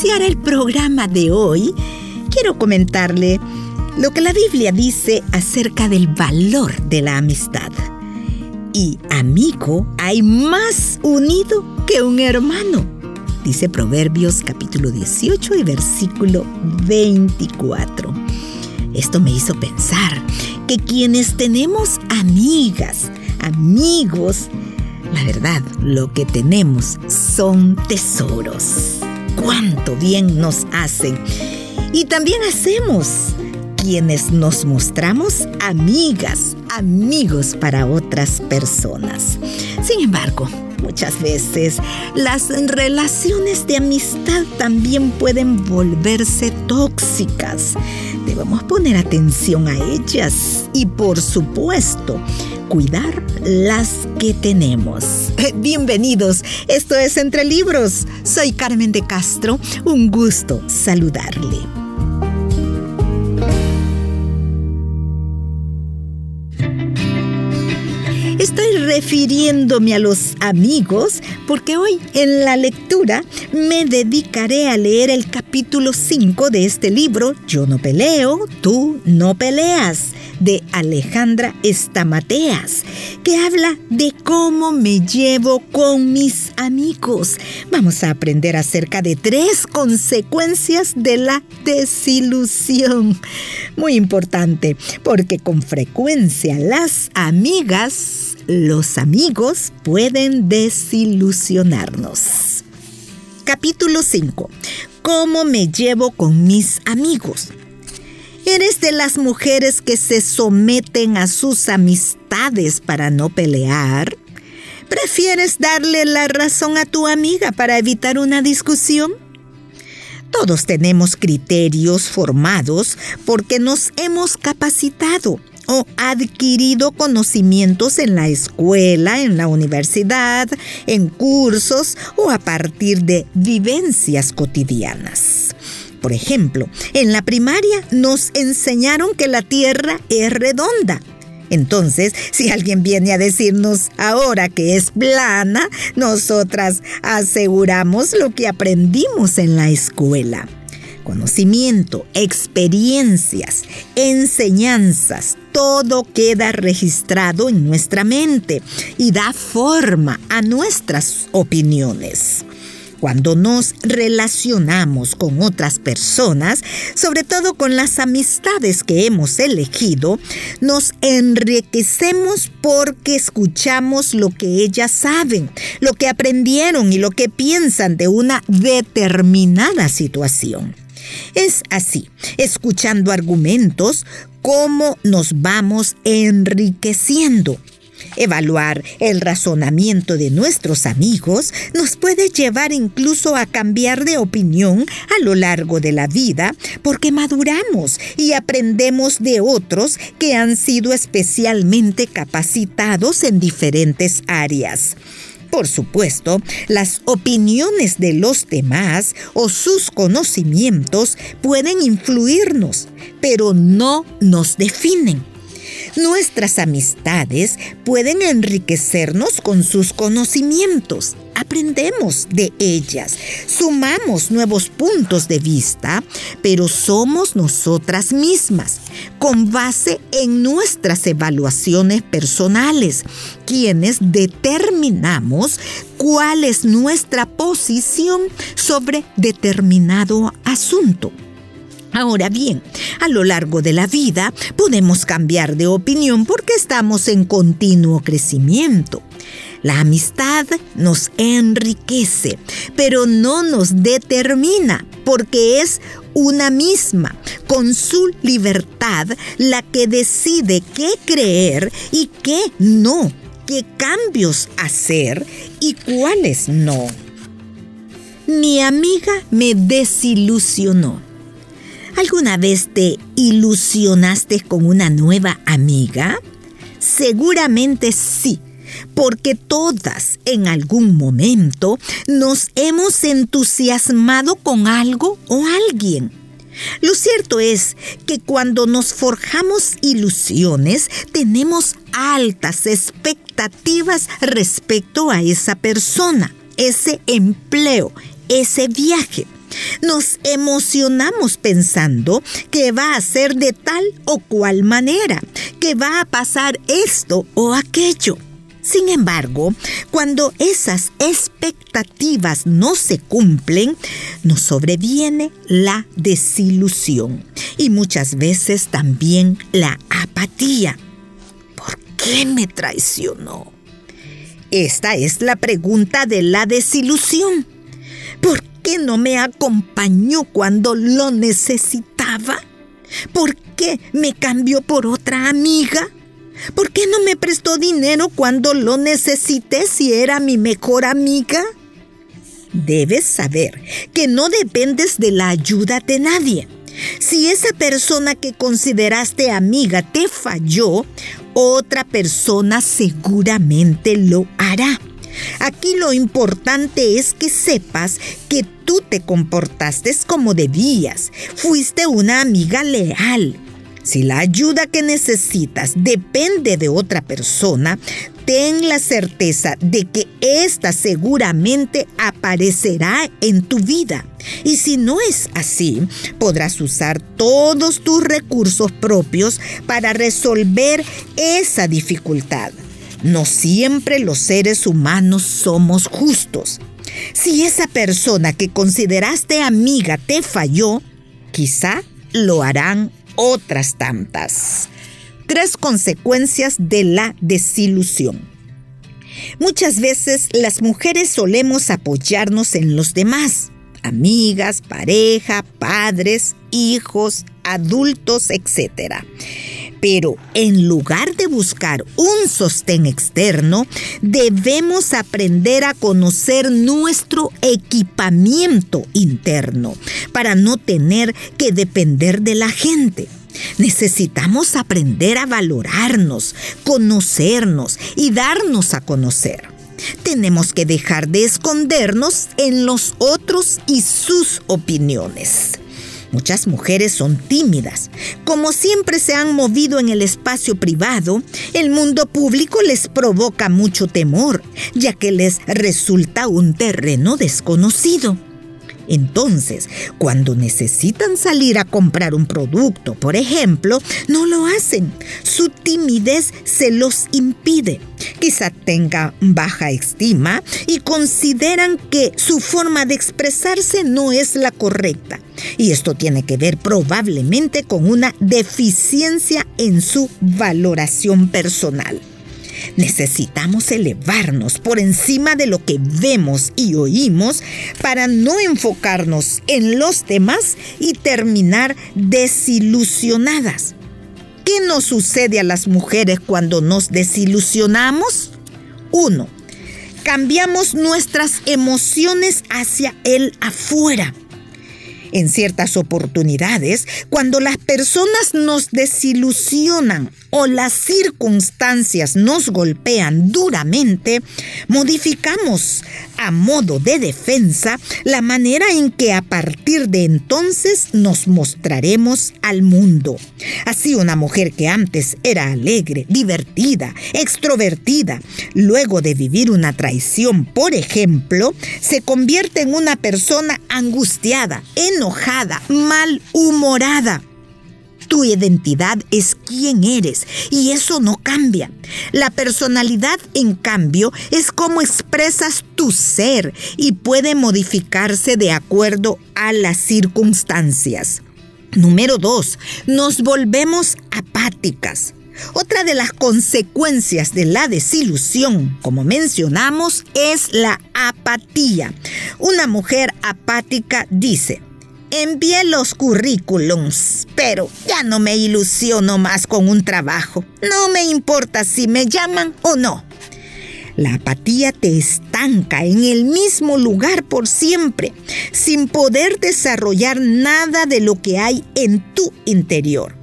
iniciar el programa de hoy, quiero comentarle lo que la Biblia dice acerca del valor de la amistad. Y amigo hay más unido que un hermano, dice Proverbios capítulo 18 y versículo 24. Esto me hizo pensar que quienes tenemos amigas, amigos, la verdad, lo que tenemos son tesoros. Cuánto bien nos hacen. Y también hacemos quienes nos mostramos amigas, amigos para otras personas. Sin embargo, muchas veces las relaciones de amistad también pueden volverse tóxicas. Debemos poner atención a ellas y por supuesto cuidar las que tenemos. Bienvenidos, esto es Entre Libros. Soy Carmen de Castro, un gusto saludarle. Refiriéndome a los amigos porque hoy en la lectura me dedicaré a leer el capítulo 5 de este libro, Yo no peleo, tú no peleas, de Alejandra Estamateas, que habla de cómo me llevo con mis amigos. Vamos a aprender acerca de tres consecuencias de la desilusión. Muy importante, porque con frecuencia las amigas los amigos pueden desilusionarnos. Capítulo 5. ¿Cómo me llevo con mis amigos? ¿Eres de las mujeres que se someten a sus amistades para no pelear? ¿Prefieres darle la razón a tu amiga para evitar una discusión? Todos tenemos criterios formados porque nos hemos capacitado o adquirido conocimientos en la escuela, en la universidad, en cursos o a partir de vivencias cotidianas. Por ejemplo, en la primaria nos enseñaron que la Tierra es redonda. Entonces, si alguien viene a decirnos ahora que es plana, nosotras aseguramos lo que aprendimos en la escuela conocimiento, experiencias, enseñanzas, todo queda registrado en nuestra mente y da forma a nuestras opiniones. Cuando nos relacionamos con otras personas, sobre todo con las amistades que hemos elegido, nos enriquecemos porque escuchamos lo que ellas saben, lo que aprendieron y lo que piensan de una determinada situación. Es así, escuchando argumentos, cómo nos vamos enriqueciendo. Evaluar el razonamiento de nuestros amigos nos puede llevar incluso a cambiar de opinión a lo largo de la vida porque maduramos y aprendemos de otros que han sido especialmente capacitados en diferentes áreas. Por supuesto, las opiniones de los demás o sus conocimientos pueden influirnos, pero no nos definen. Nuestras amistades pueden enriquecernos con sus conocimientos. Aprendemos de ellas, sumamos nuevos puntos de vista, pero somos nosotras mismas, con base en nuestras evaluaciones personales, quienes determinamos cuál es nuestra posición sobre determinado asunto. Ahora bien, a lo largo de la vida podemos cambiar de opinión porque estamos en continuo crecimiento. La amistad nos enriquece, pero no nos determina, porque es una misma, con su libertad, la que decide qué creer y qué no, qué cambios hacer y cuáles no. Mi amiga me desilusionó ¿Alguna vez te ilusionaste con una nueva amiga? Seguramente sí, porque todas en algún momento nos hemos entusiasmado con algo o alguien. Lo cierto es que cuando nos forjamos ilusiones tenemos altas expectativas respecto a esa persona, ese empleo, ese viaje. Nos emocionamos pensando que va a ser de tal o cual manera, que va a pasar esto o aquello. Sin embargo, cuando esas expectativas no se cumplen, nos sobreviene la desilusión y muchas veces también la apatía. ¿Por qué me traicionó? Esta es la pregunta de la desilusión. ¿Por qué no me acompañó cuando lo necesitaba? ¿Por qué me cambió por otra amiga? ¿Por qué no me prestó dinero cuando lo necesité si era mi mejor amiga? Debes saber que no dependes de la ayuda de nadie. Si esa persona que consideraste amiga te falló, otra persona seguramente lo hará. Aquí lo importante es que sepas que tú te comportaste como debías. Fuiste una amiga leal si la ayuda que necesitas depende de otra persona, ten la certeza de que ésta seguramente aparecerá en tu vida. Y si no es así, podrás usar todos tus recursos propios para resolver esa dificultad. No siempre los seres humanos somos justos. Si esa persona que consideraste amiga te falló, quizá lo harán otras tantas. Tres consecuencias de la desilusión. Muchas veces las mujeres solemos apoyarnos en los demás, amigas, pareja, padres, hijos, adultos, etc. Pero en lugar de buscar un sostén externo, debemos aprender a conocer nuestro equipamiento interno para no tener que depender de la gente. Necesitamos aprender a valorarnos, conocernos y darnos a conocer. Tenemos que dejar de escondernos en los otros y sus opiniones. Muchas mujeres son tímidas. Como siempre se han movido en el espacio privado, el mundo público les provoca mucho temor, ya que les resulta un terreno desconocido. Entonces, cuando necesitan salir a comprar un producto, por ejemplo, no lo hacen. Su timidez se los impide. Quizá tenga baja estima y consideran que su forma de expresarse no es la correcta. Y esto tiene que ver probablemente con una deficiencia en su valoración personal. Necesitamos elevarnos por encima de lo que vemos y oímos para no enfocarnos en los demás y terminar desilusionadas. ¿Qué nos sucede a las mujeres cuando nos desilusionamos? 1. Cambiamos nuestras emociones hacia el afuera en ciertas oportunidades, cuando las personas nos desilusionan o las circunstancias nos golpean duramente, modificamos a modo de defensa la manera en que a partir de entonces nos mostraremos al mundo. Así una mujer que antes era alegre, divertida, extrovertida, luego de vivir una traición, por ejemplo, se convierte en una persona angustiada, enojada, malhumorada. Tu identidad es quién eres y eso no cambia. La personalidad, en cambio, es cómo expresas tu ser y puede modificarse de acuerdo a las circunstancias. Número dos, nos volvemos apáticas. Otra de las consecuencias de la desilusión, como mencionamos, es la apatía. Una mujer apática dice, Envié los currículums, pero ya no me ilusiono más con un trabajo. No me importa si me llaman o no. La apatía te estanca en el mismo lugar por siempre, sin poder desarrollar nada de lo que hay en tu interior.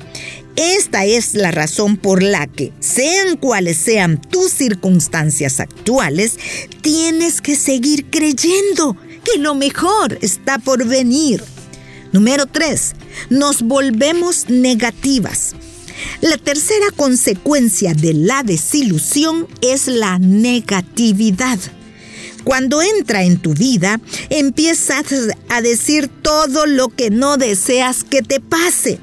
Esta es la razón por la que, sean cuales sean tus circunstancias actuales, tienes que seguir creyendo que lo mejor está por venir. Número 3. Nos volvemos negativas. La tercera consecuencia de la desilusión es la negatividad. Cuando entra en tu vida, empiezas a decir todo lo que no deseas que te pase.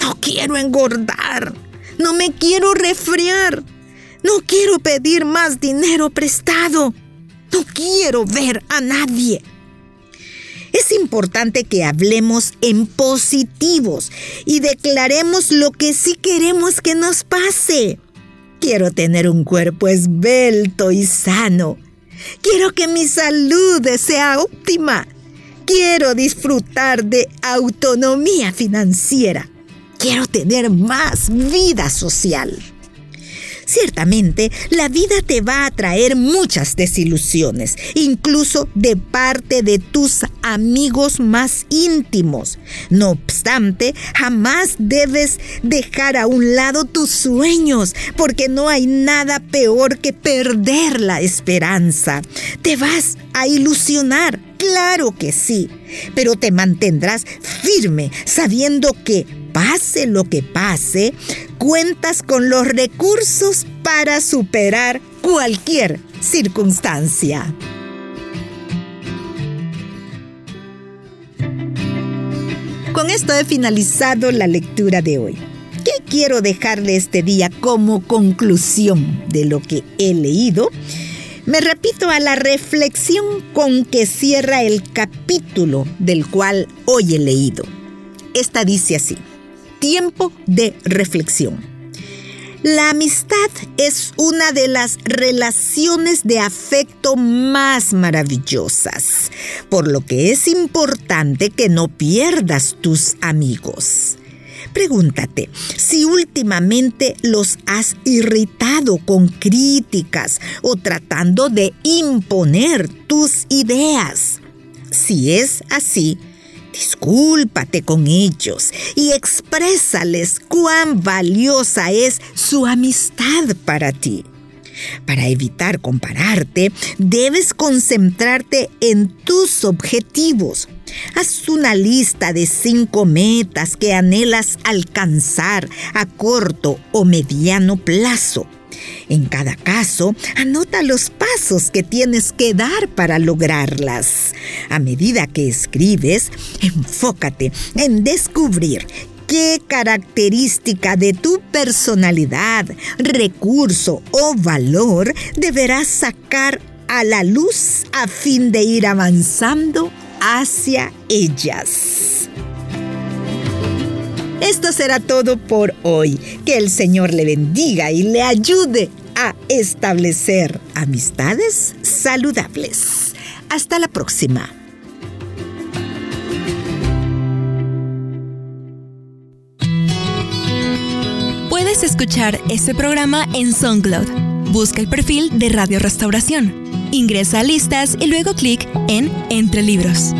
No quiero engordar. No me quiero resfriar. No quiero pedir más dinero prestado. No quiero ver a nadie. Es importante que hablemos en positivos y declaremos lo que sí queremos que nos pase. Quiero tener un cuerpo esbelto y sano. Quiero que mi salud sea óptima. Quiero disfrutar de autonomía financiera. Quiero tener más vida social. Ciertamente, la vida te va a traer muchas desilusiones, incluso de parte de tus amigos más íntimos. No obstante, jamás debes dejar a un lado tus sueños, porque no hay nada peor que perder la esperanza. Te vas a ilusionar, claro que sí, pero te mantendrás firme sabiendo que pase lo que pase, cuentas con los recursos para superar cualquier circunstancia. Con esto he finalizado la lectura de hoy. ¿Qué quiero dejarle este día como conclusión de lo que he leído? Me repito a la reflexión con que cierra el capítulo del cual hoy he leído. Esta dice así tiempo de reflexión. La amistad es una de las relaciones de afecto más maravillosas, por lo que es importante que no pierdas tus amigos. Pregúntate si últimamente los has irritado con críticas o tratando de imponer tus ideas. Si es así, Discúlpate con ellos y exprésales cuán valiosa es su amistad para ti. Para evitar compararte, debes concentrarte en tus objetivos. Haz una lista de cinco metas que anhelas alcanzar a corto o mediano plazo en cada caso, anota los pasos que tienes que dar para lograrlas. A medida que escribes, enfócate en descubrir qué característica de tu personalidad, recurso o valor deberás sacar a la luz a fin de ir avanzando hacia ellas. Esto será todo por hoy. Que el Señor le bendiga y le ayude a establecer amistades saludables. Hasta la próxima. Puedes escuchar este programa en SoundCloud. Busca el perfil de Radio Restauración. Ingresa a listas y luego clic en Entre Libros.